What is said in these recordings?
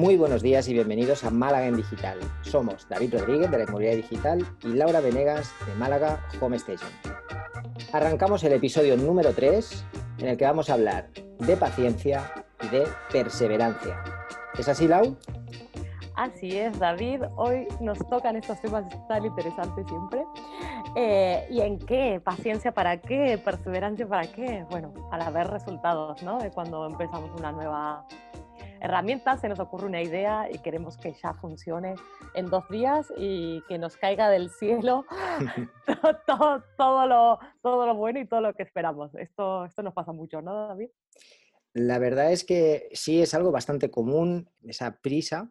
Muy buenos días y bienvenidos a Málaga en Digital. Somos David Rodríguez de la Inmobiliaria Digital y Laura Venegas de Málaga Home Station. Arrancamos el episodio número 3 en el que vamos a hablar de paciencia y de perseverancia. ¿Es así, Lau? Así es, David. Hoy nos tocan estos temas tan interesantes siempre. Eh, ¿Y en qué? ¿Paciencia para qué? ¿Perseverancia para qué? Bueno, para ver resultados, ¿no? De cuando empezamos una nueva herramienta, se nos ocurre una idea y queremos que ya funcione en dos días y que nos caiga del cielo todo, todo, lo, todo lo bueno y todo lo que esperamos. Esto, esto nos pasa mucho, ¿no, David? La verdad es que sí es algo bastante común, esa prisa,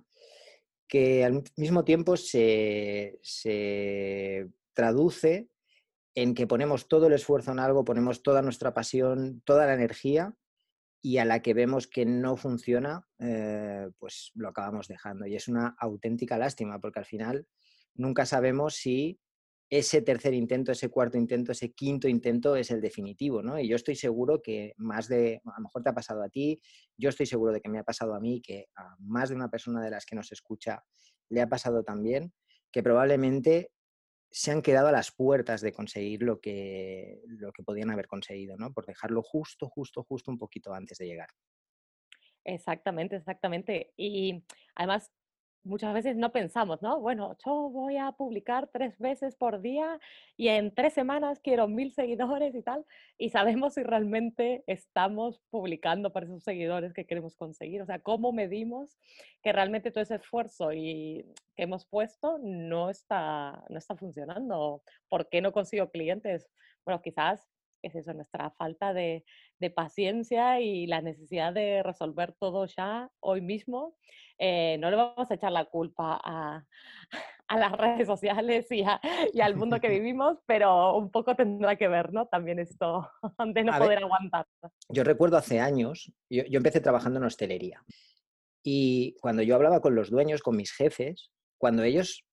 que al mismo tiempo se, se traduce en que ponemos todo el esfuerzo en algo, ponemos toda nuestra pasión, toda la energía y a la que vemos que no funciona, eh, pues lo acabamos dejando. Y es una auténtica lástima, porque al final nunca sabemos si ese tercer intento, ese cuarto intento, ese quinto intento es el definitivo, ¿no? Y yo estoy seguro que más de, a lo mejor te ha pasado a ti, yo estoy seguro de que me ha pasado a mí, que a más de una persona de las que nos escucha le ha pasado también, que probablemente se han quedado a las puertas de conseguir lo que, lo que podían haber conseguido, ¿no? Por dejarlo justo, justo, justo un poquito antes de llegar. Exactamente, exactamente. Y además muchas veces no pensamos, ¿no? Bueno, yo voy a publicar tres veces por día y en tres semanas quiero mil seguidores y tal, y sabemos si realmente estamos publicando para esos seguidores que queremos conseguir. O sea, ¿cómo medimos que realmente todo ese esfuerzo y que hemos puesto no está, no está funcionando? ¿Por qué no consigo clientes? Bueno, quizás es eso, nuestra falta de, de, paciencia y la necesidad de resolver todo ya hoy mismo. Eh, no le vamos a echar la culpa a, a las redes sociales y, y, al mundo que vivimos, pero un poco tendrá que ver, ¿no? También esto de no poder aguantar. Yo recuerdo hace años, yo, yo empecé trabajando en hostelería y cuando yo hablaba con los dueños, con mis jefes, cuando ellos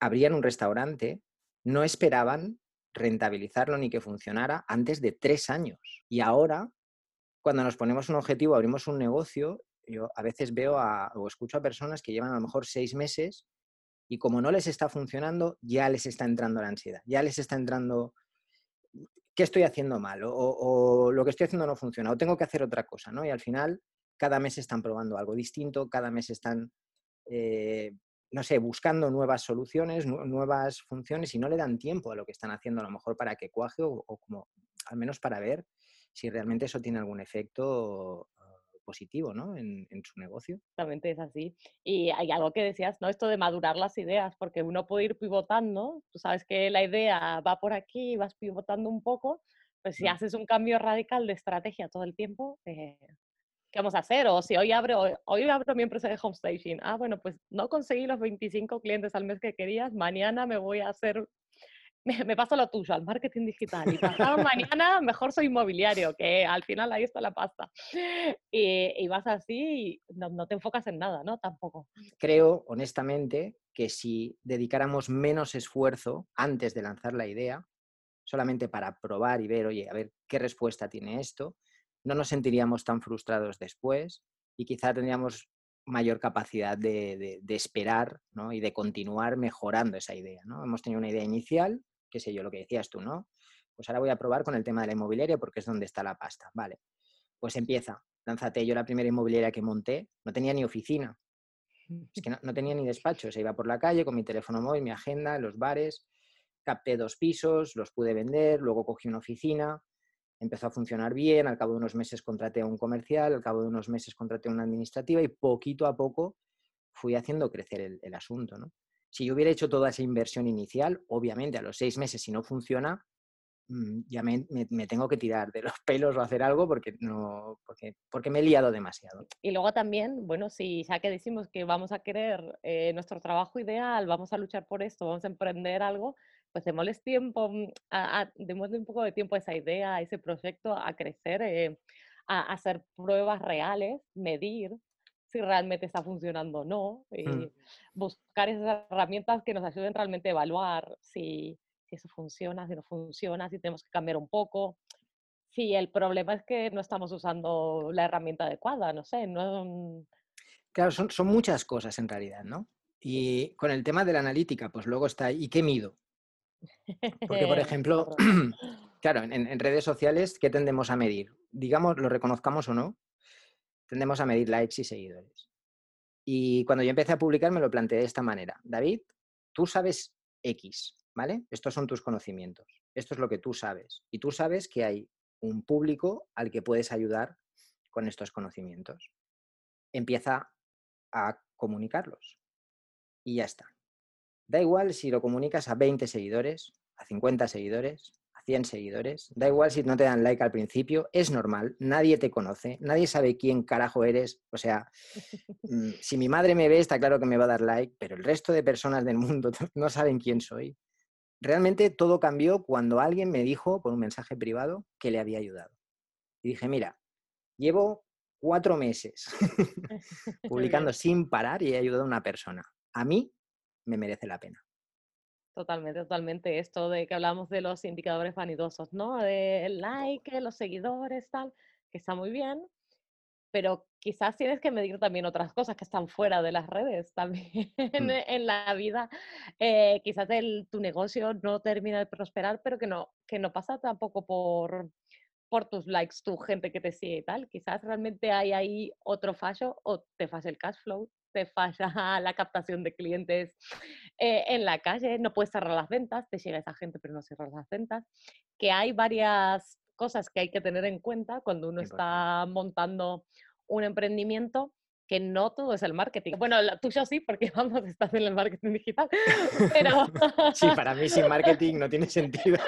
abrían un restaurante, no esperaban rentabilizarlo ni que funcionara antes de tres años. Y ahora, cuando nos ponemos un objetivo, abrimos un negocio, yo a veces veo o escucho a personas que llevan a lo mejor seis meses y como no les está funcionando, ya les está entrando la ansiedad, ya les está entrando, ¿qué estoy haciendo mal? O, lo que estoy haciendo no funciona, o tengo que hacer otra cosa, ¿no? Y al final, cada mes están probando algo distinto, cada mes están eh, no sé, buscando nuevas soluciones, nuevas funciones y no le dan tiempo a lo que están haciendo a lo mejor para que cuaje o, como al menos para ver si realmente eso tiene algún efecto ah, positivo ¿no? en, su negocio. Exactamente, es así. Y hay algo que decías, ¿no? Esto de madurar las ideas, porque uno puede ir pivotando, tú sabes que la idea va por aquí, vas pivotando un poco, pues si haces un cambio radical de estrategia todo el tiempo, eh, ¿qué vamos a hacer? O si hoy abro, hoy abro mi empresa de home staging. Ah, bueno, pues no conseguí los 25 clientes al mes que querías, mañana me voy a hacer, me, paso lo tuyo, al marketing digital. Y pasado mañana mejor soy inmobiliario, que al final ahí está la pasta. Y, vas así y no, no te enfocas en nada, ¿no? Tampoco. Creo, honestamente, que si dedicáramos menos esfuerzo antes de lanzar la idea, solamente para probar y ver, oye, a ver qué respuesta tiene esto, no nos sentiríamos tan frustrados después y quizá tendríamos mayor capacidad de, esperar y de continuar mejorando esa idea. ¿no? Hemos tenido una idea inicial, qué sé yo, lo que decías tú, ¿no? Pues ahora voy a probar con el tema de la inmobiliaria porque es donde está la pasta. Vale, pues empieza, lánzate. Yo la primera inmobiliaria que monté no tenía ni oficina, es que no, no, tenía ni despacho, se iba por la calle con mi teléfono móvil, mi agenda, los bares, capté dos pisos, los pude vender, luego cogí una oficina, empezó a funcionar bien, al cabo de unos meses contraté a un comercial, al cabo de unos meses contraté a una administrativa y poquito a poco fui haciendo crecer el, asunto. ¿no? Si yo hubiera hecho toda esa inversión inicial, obviamente a los seis meses, si no funciona, mm, ya me, tengo que tirar de los pelos o hacer algo porque, no, porque, porque me he liado demasiado. Y luego también, bueno, si ya que decimos que vamos a querer eh, nuestro trabajo ideal, vamos a luchar por esto, vamos a emprender algo, pues démosles tiempo, mm, a, démosle un poco de tiempo a esa idea, a ese proyecto, a crecer, eh, a, hacer pruebas reales, medir si realmente está funcionando o no, y mm. buscar esas herramientas que nos ayuden realmente a evaluar si, si eso funciona, si no funciona, si tenemos que cambiar un poco. Si el problema es que no estamos usando la herramienta adecuada, no sé, no, Claro, son, son muchas cosas en realidad, ¿no? Y con el tema de la analítica, pues luego está, ¿y qué mido? Porque, por ejemplo, claro, en, redes sociales, ¿qué tendemos a medir? Digamos, lo reconozcamos o no, tendemos a medir likes y seguidores. Y cuando yo empecé a publicar me lo planteé de esta manera. David, tú sabes X, ¿vale? Estos son tus conocimientos. Esto es lo que tú sabes. Y tú sabes que hay un público al que puedes ayudar con estos conocimientos. Empieza a comunicarlos. Y ya está. Da igual si lo comunicas a 20 seguidores, a 50 seguidores, a 100 seguidores. Da igual si no te dan like al principio. Es normal. Nadie te conoce. Nadie sabe quién carajo eres. O sea, mm, si mi madre me ve, está claro que me va a dar like, pero el resto de personas del mundo no saben quién soy. Realmente todo cambió cuando alguien me dijo por un mensaje privado que le había ayudado. Y dije, mira, llevo cuatro meses publicando sin parar y he ayudado a una persona. A mí me merece la pena. Totalmente, totalmente. Esto de que hablamos de los indicadores vanidosos, ¿no? De el like, los seguidores, tal, que está muy bien, pero quizás tienes que medir también otras cosas que están fuera de las redes también mm. en, la vida. Eh, quizás el, tu negocio no termina de prosperar, pero que no, que no pasa tampoco por, por tus likes, tu gente que te sigue y tal. Quizás realmente hay ahí otro fallo o te falla el cash flow, te falla la captación de clientes eh, en la calle, no puedes cerrar las ventas, te llega esa gente pero no cierras las ventas. Que hay varias cosas que hay que tener en cuenta cuando uno está montando un emprendimiento que no todo es el marketing. Bueno, tú tuyo sí, porque vamos, estás en el marketing digital, pero... Sí, para mí sin marketing no tiene sentido.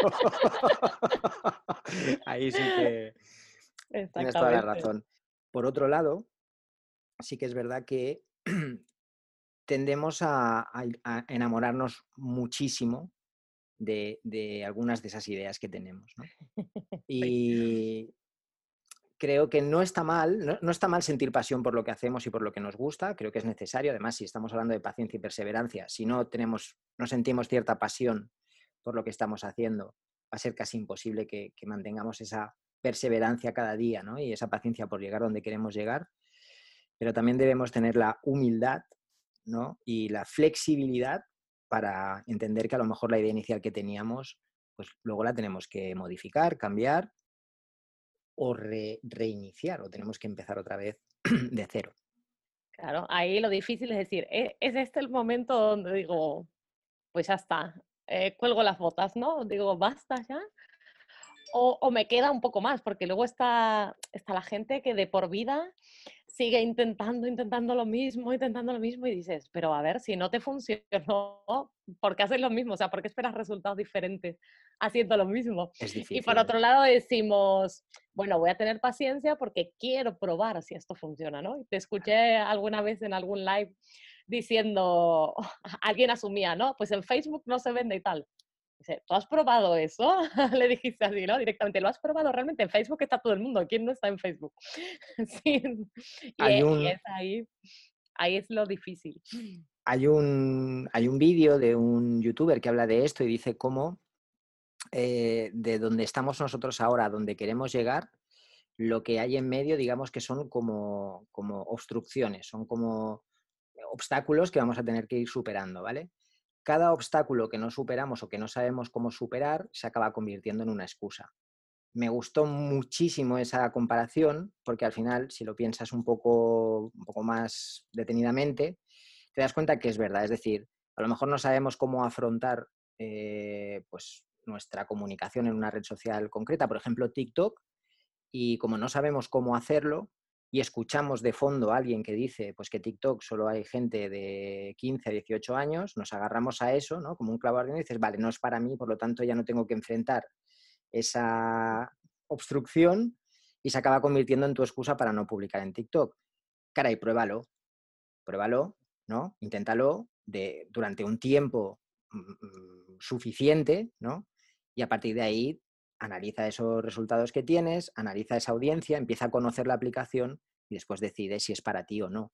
Ahí sí que tienes toda la razón. Por otro lado, sí que es verdad que tendemos a, enamorarnos muchísimo de, algunas de esas ideas que tenemos. ¿no? Y, creo que no está mal, no, está mal sentir pasión por lo que hacemos y por lo que nos gusta, creo que es necesario, además si estamos hablando de paciencia y perseverancia, si no tenemos, no sentimos cierta pasión por lo que estamos haciendo, va a ser casi imposible que, mantengamos esa perseverancia cada día ¿no? y esa paciencia por llegar donde queremos llegar, pero también debemos tener la humildad ¿no? y la flexibilidad para entender que a lo mejor la idea inicial que teníamos, pues luego la tenemos que modificar, cambiar o reiniciar o tenemos que empezar otra vez de cero. Claro, ahí lo difícil es decir, ¿e-, ¿es este el momento donde digo, pues ya está, eh, cuelgo las botas, ¿no? Digo, basta ya. O, o, me queda un poco más, porque luego está, está la gente que de por vida sigue intentando, intentando lo mismo, intentando lo mismo y dices, pero a ver, si no te funcionó, ¿por qué haces lo mismo? O sea, ¿por qué esperas resultados diferentes haciendo lo mismo? Y por otro lado decimos, bueno, voy a tener paciencia porque quiero probar si esto funciona, ¿no? Y te escuché alguna vez en algún live diciendo, alguien asumía, ¿no? Pues en Facebook no se vende y tal. Dice, ¿tú has probado eso? Le dijiste así, ¿no? Directamente, ¿lo has probado realmente? En Facebook está todo el mundo. ¿Quién no está en Facebook? sí. Y, es ahí, ahí es lo difícil. Hay un, hay un vídeo de un youtuber que habla de esto y dice cómo eh, de donde estamos nosotros ahora, donde queremos llegar, lo que hay en medio, digamos que son como, como obstrucciones, son como obstáculos que vamos a tener que ir superando, ¿vale? Cada obstáculo que no superamos o que no sabemos cómo superar se acaba convirtiendo en una excusa. Me gustó muchísimo esa comparación porque al final, si lo piensas un poco, un poco más detenidamente, te das cuenta que es verdad. Es decir, a lo mejor no sabemos cómo afrontar eh, pues, nuestra comunicación en una red social concreta, por ejemplo TikTok, y como no sabemos cómo hacerlo, y escuchamos de fondo a alguien que dice pues que TikTok solo hay gente de 15 a 18 años, nos agarramos a eso, ¿no? Como un clavo ardiendo y dices, vale, no es para mí, por lo tanto ya no tengo que enfrentar esa obstrucción y se acaba convirtiendo en tu excusa para no publicar en TikTok. Caray, pruébalo, pruébalo, ¿no? Inténtalo de, durante un tiempo mm, mm, suficiente, ¿no? Y a partir de ahí analiza esos resultados que tienes, analiza esa audiencia, empieza a conocer la aplicación y después decide si es para ti o no.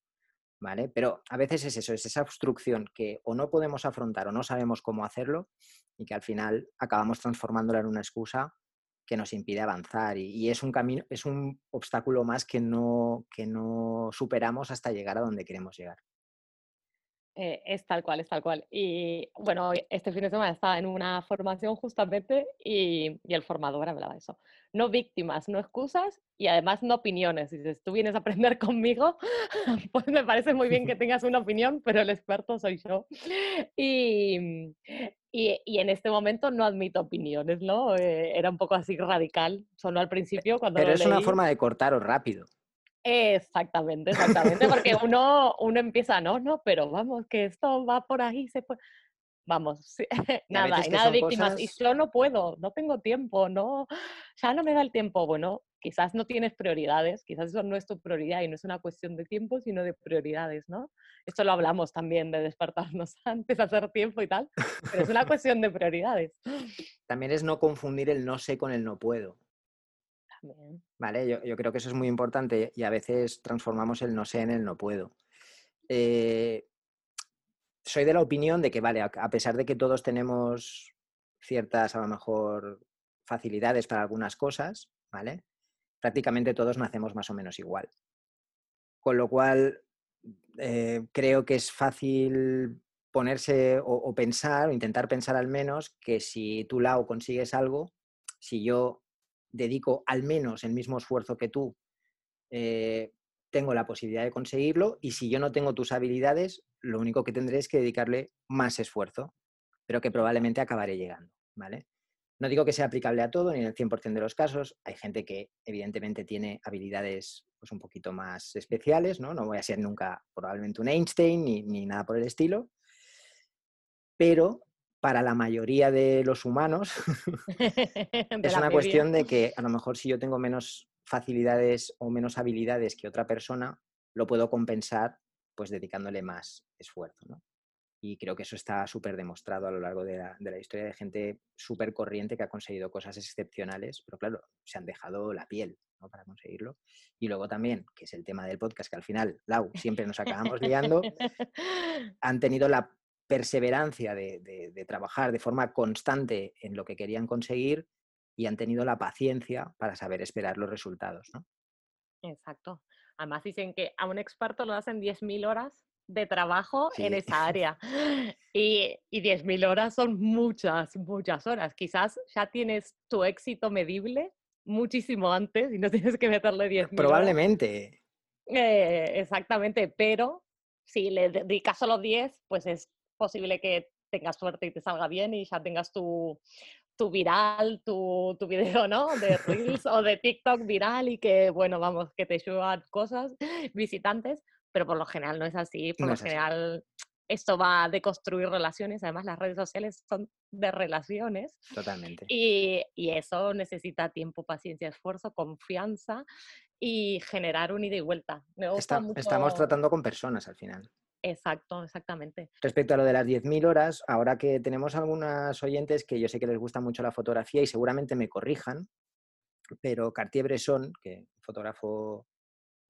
¿Vale? Pero a veces es eso, es esa obstrucción que o no podemos afrontar o no sabemos cómo hacerlo y que al final acabamos transformándola en una excusa que nos impide avanzar y, es un camino, es un obstáculo más que no, que no superamos hasta llegar a donde queremos llegar. Eh, es tal cual, es tal cual. Y bueno, este fin de semana estaba en una formación justamente y, el formador hablaba de eso. No víctimas, no excusas y además no opiniones. Dices, tú vienes a aprender conmigo, pues me parece muy bien que tengas una opinión, pero el experto soy yo. Y, y, en este momento no admito opiniones, ¿no? Eh, era un poco así radical, solo al principio cuando... Pero es una forma de cortaros rápido. Exactamente, exactamente, porque uno, uno empieza, no, no, pero vamos, que esto va por ahí, se puede... Vamos, nada, y nada de víctimas. Y yo no puedo, no tengo tiempo, no, ya no me da el tiempo. Bueno, quizás no tienes prioridades, quizás eso no es tu prioridad y no es una cuestión de tiempo, sino de prioridades, ¿no? Esto lo hablamos también de despertarnos antes, hacer tiempo y tal, pero es una cuestión de prioridades. También es no confundir el no sé con el no puedo. Vale, yo, creo que eso es muy importante y a veces transformamos el no sé en el no puedo. Eh, soy de la opinión de que, vale, a, pesar de que todos tenemos ciertas, a lo mejor, facilidades para algunas cosas, ¿vale? Prácticamente todos nacemos más o menos igual. Con lo cual, eh, creo que es fácil ponerse o, pensar, o intentar pensar al menos, que si tú, Lau, consigues algo, si yo dedico al menos el mismo esfuerzo que tú, eh, tengo la posibilidad de conseguirlo y si yo no tengo tus habilidades, lo único que tendré es que dedicarle más esfuerzo, pero que probablemente acabaré llegando, ¿vale? No digo que sea aplicable a todo ni en el 100% de los casos. Hay gente que evidentemente tiene habilidades pues, un poquito más especiales, ¿no? No voy a ser nunca probablemente un Einstein ni, ni nada por el estilo. Pero para la mayoría de los humanos es una cuestión de que a lo mejor si yo tengo menos facilidades o menos habilidades que otra persona, lo puedo compensar pues dedicándole más esfuerzo. Y creo que eso está súper demostrado a lo largo de la, historia de gente súper corriente que ha conseguido cosas excepcionales, pero claro, se han dejado la piel para conseguirlo. Y luego también, que es el tema del podcast, que al final, Lau, siempre nos acabamos liando, han tenido la perseverancia de, trabajar de forma constante en lo que querían conseguir y han tenido la paciencia para saber esperar los resultados. ¿no? Exacto. Además dicen que a un experto lo hacen 10.000 horas de trabajo en esa área. Y, y 10.000 horas son muchas, muchas horas. Quizás ya tienes tu éxito medible muchísimo antes y no tienes que meterle 10.000 Probablemente. Eh, exactamente, pero si le dedicas solo 10, pues es posible que tengas suerte y te salga bien y ya tengas tu, tu viral, tu, tu, video, ¿no? De Reels o de TikTok viral y que, bueno, vamos, que te suban cosas, visitantes, pero por lo general no es así. Por lo general esto va de construir relaciones, además las redes sociales son de relaciones. Totalmente. Y, y eso necesita tiempo, paciencia, esfuerzo, confianza y generar un ida y vuelta. Estamos tratando con personas al final. Exacto, exactamente. Respecto a lo de las 10.000 horas, ahora que tenemos algunas oyentes que yo sé que les gusta mucho la fotografía y seguramente me corrijan, pero Cartier-Bresson, que fotógrafo,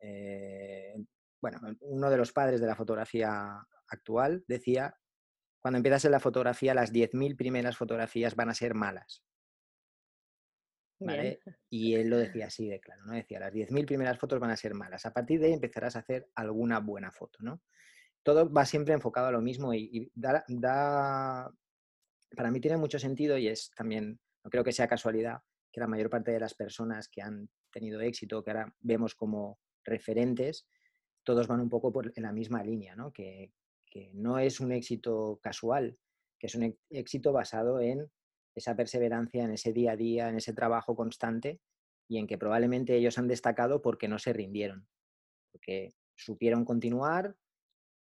eh, bueno, uno de los padres de la fotografía actual, decía, cuando empiezas en la fotografía, las 10.000 primeras fotografías van a ser malas. Y él lo decía así de claro, ¿no? Decía, las 10.000 primeras fotos van a ser malas. A partir de ahí empezarás a hacer alguna buena foto, ¿no? Todo va siempre enfocado a lo mismo y, da, para mí tiene mucho sentido y es también, no creo que sea casualidad, que la mayor parte de las personas que han tenido éxito, que ahora vemos como referentes, todos van un poco en la misma línea, ¿no? Que, que no es un éxito casual, que es un éxito basado en esa perseverancia, en ese día a día, en ese trabajo constante y en que probablemente ellos han destacado porque no se rindieron, porque supieron continuar,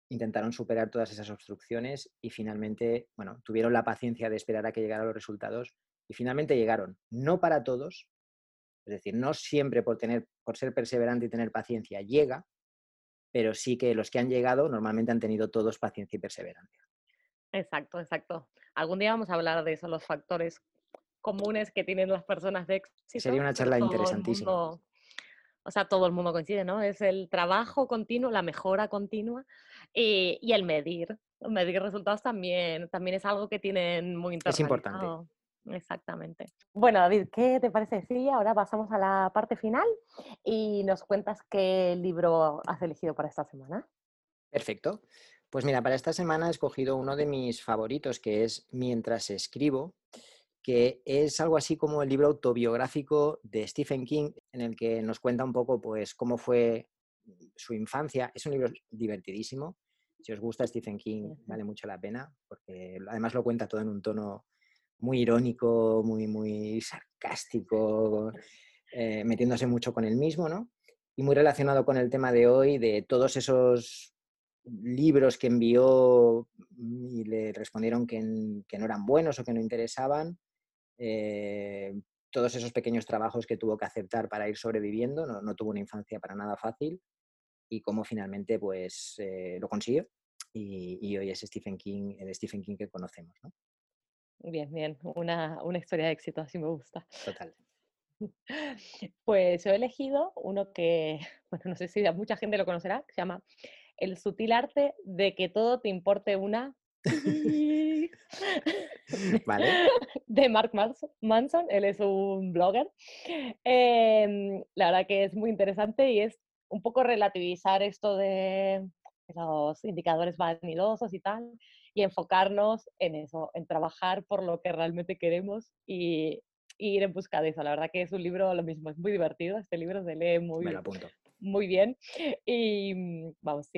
intentaron superar todas esas obstrucciones y finalmente, bueno, tuvieron la paciencia de esperar a que llegaran los resultados y finalmente llegaron. No para todos, es decir, no siempre por, tener, por ser perseverante y tener paciencia llega, pero sí que los que han llegado normalmente han tenido todos paciencia y perseverancia. Exacto, exacto. Algún día vamos a hablar de eso, los factores comunes que tienen las personas de éxito. Sería una charla interesantísima. O sea, todo el mundo coincide, ¿no? Es el trabajo continuo, la mejora continua eh, y el medir. Medir resultados también, también es algo que tienen muy importante. Es importante. Exactamente. Bueno, David, ¿qué te parece si ahora pasamos a la parte final y nos cuentas qué libro has elegido para esta semana? Perfecto. Pues mira, para esta semana he escogido uno de mis favoritos, que es Mientras escribo, que es algo así como el libro autobiográfico de Stephen King, en el que nos cuenta un poco pues cómo fue su infancia. Es un libro divertidísimo. Si os gusta Stephen King, vale mucho la pena, porque además lo cuenta todo en un tono muy irónico, muy, muy sarcástico, eh, metiéndose mucho con él mismo, ¿no? Y muy relacionado con el tema de hoy, de todos esos libros que envió y le respondieron que, no eran buenos o que no interesaban, eh, todos esos pequeños trabajos que tuvo que aceptar para ir sobreviviendo, no, tuvo una infancia para nada fácil y cómo finalmente pues eh, lo consiguió y, y, hoy es Stephen King, el Stephen King que conocemos. ¿no? Bien, bien, una, una historia de éxito, así me gusta. Total. Pues yo he elegido uno que, bueno, no sé si mucha gente lo conocerá, que se llama El sutil arte de que todo te importe una. vale. De Mark Manson, él es un blogger. Em, la verdad que es muy interesante y es un poco relativizar esto de los indicadores vanidosos y tal, y enfocarnos en eso, en trabajar por lo que realmente queremos y, ir en busca de eso. La verdad que es un libro, lo mismo, es muy divertido, este libro se lee muy, muy bien y vamos,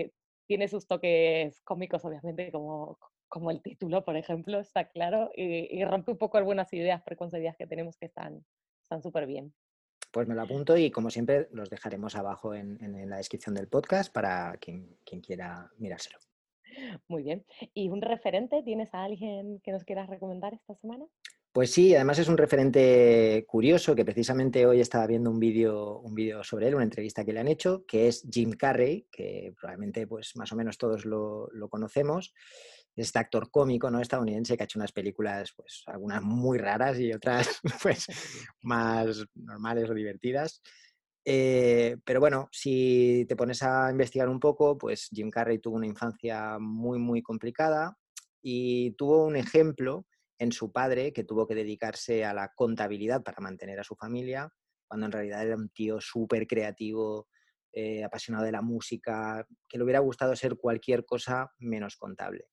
tiene sus toques cómicos, obviamente, como, como el título, por ejemplo, está claro, y, rompe un poco algunas ideas preconcebidas que tenemos que están súper bien. Pues me lo apunto y como siempre los dejaremos abajo en, la descripción del podcast para quien, quien quiera mirárselo. Muy bien. ¿Y un referente? ¿Tienes a alguien que nos quieras recomendar esta semana? Pues sí, además es un referente curioso que precisamente hoy estaba viendo un vídeo un sobre él, una entrevista que le han hecho, que es Jim Carrey, que probablemente pues más o menos todos lo, lo conocemos. Este actor cómico ¿no? estadounidense que ha hecho unas películas, pues algunas muy raras y otras pues más normales o divertidas. Eh, pero bueno, si te pones a investigar un poco, pues Jim Carrey tuvo una infancia muy, muy complicada y tuvo un ejemplo en su padre que tuvo que dedicarse a la contabilidad para mantener a su familia, cuando en realidad era un tío súper creativo, eh, apasionado de la música, que le hubiera gustado ser cualquier cosa menos contable.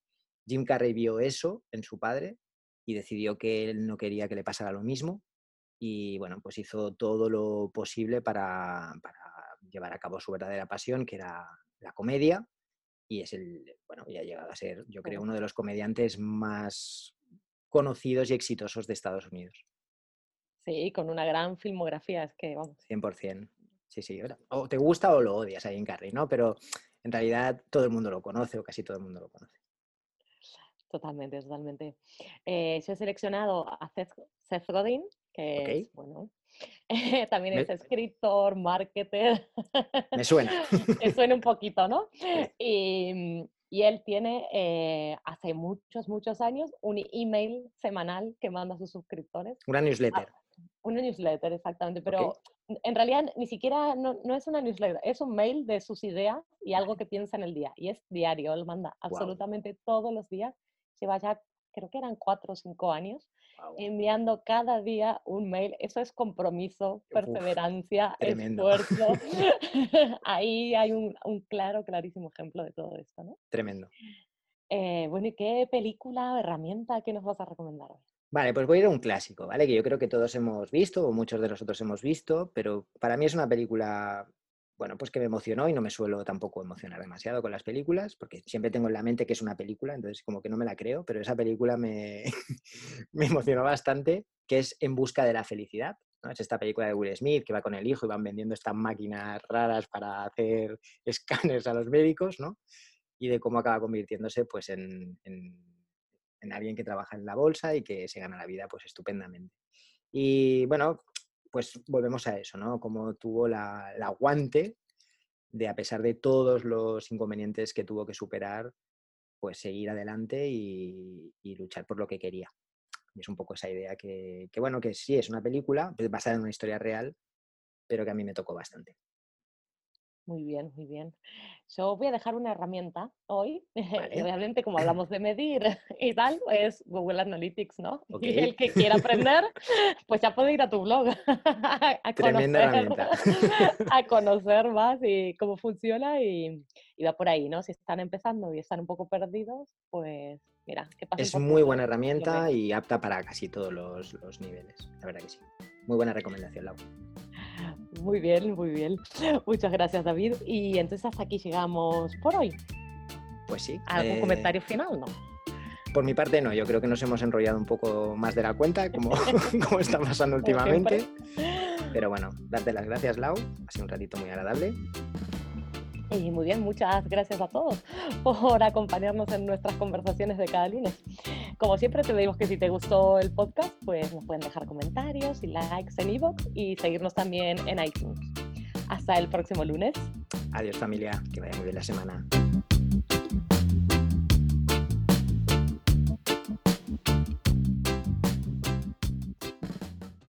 Jim Carrey vio eso en su padre y decidió que él no quería que le pasara lo mismo y bueno, pues hizo todo lo posible para, llevar a cabo su verdadera pasión, que era la comedia, y es el, bueno, ya ha llegado a ser, yo creo, uno de los comediantes más conocidos y exitosos de Estados Unidos. Sí, con una gran filmografía, es que vamos. 100%. Sí, sí. O te gusta o lo odias a Jim Carrey, ¿no? Pero en realidad todo el mundo lo conoce o casi todo el mundo lo conoce. Totalmente, totalmente. Eh, yo he seleccionado a Seth Godin, que es, bueno, también es escritor, marketer. Me suena. Me suena un poquito, ¿no? Y, y él tiene eh, hace muchos, muchos años un email semanal que manda a sus suscriptores. Una newsletter. una newsletter, exactamente, pero en realidad ni siquiera no, no, es una newsletter, es un mail de sus ideas y algo que piensa en el día. Y es diario, él manda absolutamente todos los días lleva ya, creo que eran cuatro o cinco años, enviando cada día un mail. Eso es compromiso, perseverancia, esfuerzo. Ahí hay un, claro, clarísimo ejemplo de todo esto, ¿no? Tremendo. Eh, bueno, ¿y qué película o herramienta que nos vas a recomendar hoy? Vale, pues voy a ir a un clásico, ¿vale? Que yo creo que todos hemos visto, o muchos de nosotros hemos visto, pero para mí es una película bueno, pues que me emocionó y no me suelo tampoco emocionar demasiado con las películas, porque siempre tengo en la mente que es una película, entonces como que no me la creo, pero esa película me, me emocionó bastante, que es En busca de la felicidad. ¿no? Es esta película de Will Smith que va con el hijo y van vendiendo estas máquinas raras para hacer escáneres a los médicos, ¿no? Y de cómo acaba convirtiéndose pues en, en alguien que trabaja en la bolsa y que se gana la vida pues estupendamente. Y bueno, pues volvemos a eso, ¿no? Como tuvo la, aguante de, a pesar de todos los inconvenientes que tuvo que superar, pues seguir adelante y, luchar por lo que quería. es un poco esa idea que, bueno, que sí es una película basada en una historia real, pero que a mí me tocó bastante. Muy bien, muy bien. Yo voy a dejar una herramienta hoy, obviamente como hablamos de medir y tal, es Google Analytics, ¿no? Y el que quiera aprender, pues ya puede ir a tu blog a, conocer, a conocer más y cómo funciona y, va por ahí, ¿no? Si están empezando y están un poco perdidos, pues mira, ¿qué pasa? Es muy buena herramienta y apta para casi todos los, los niveles, la verdad que sí. Muy buena recomendación, Lau. Muy bien, muy bien. Muchas gracias, David. Y entonces hasta aquí llegamos por hoy. Pues sí. ¿Algún eh, comentario final, no? Por mi parte, no. Yo creo que nos hemos enrollado un poco más de la cuenta, como, como está pasando últimamente. Pero bueno, darte las gracias, Lau. Ha sido un ratito muy agradable. Y muy bien, muchas gracias a todos por acompañarnos en nuestras conversaciones de cada lunes. Como siempre te digo que si te gustó el podcast, pues nos pueden dejar comentarios y likes en iVoox y seguirnos también en iTunes. Hasta el próximo lunes. Adiós familia, que vaya muy bien la semana.